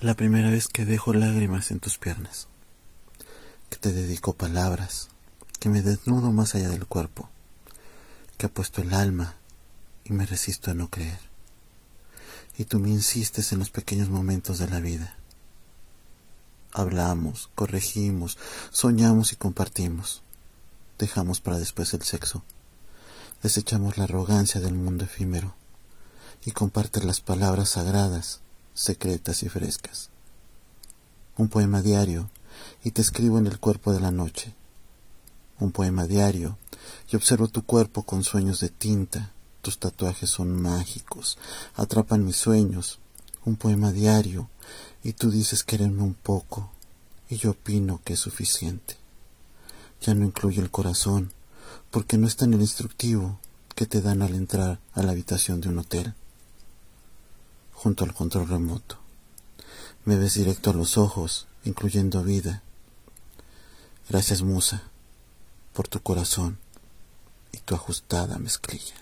La primera vez que dejo lágrimas en tus piernas, que te dedico palabras, que me desnudo más allá del cuerpo, que puesto el alma y me resisto a no creer. Y tú me insistes en los pequeños momentos de la vida. Hablamos, corregimos, soñamos y compartimos. Dejamos para después el sexo. Desechamos la arrogancia del mundo efímero y compartes las palabras sagradas, secretas y frescas. Un poema diario y te escribo en el cuerpo de la noche. Un poema diario y observo tu cuerpo con sueños de tinta. Tus tatuajes son mágicos, atrapan mis sueños. Un poema diario y tú dices quererme un poco y yo opino que es suficiente. Ya no incluye el corazón porque no está en el instructivo que te dan al entrar a la habitación de un hotel junto al control remoto. Me ves directo a los ojos, incluyendo vida. Gracias, Musa, por tu corazón y tu ajustada mezclilla.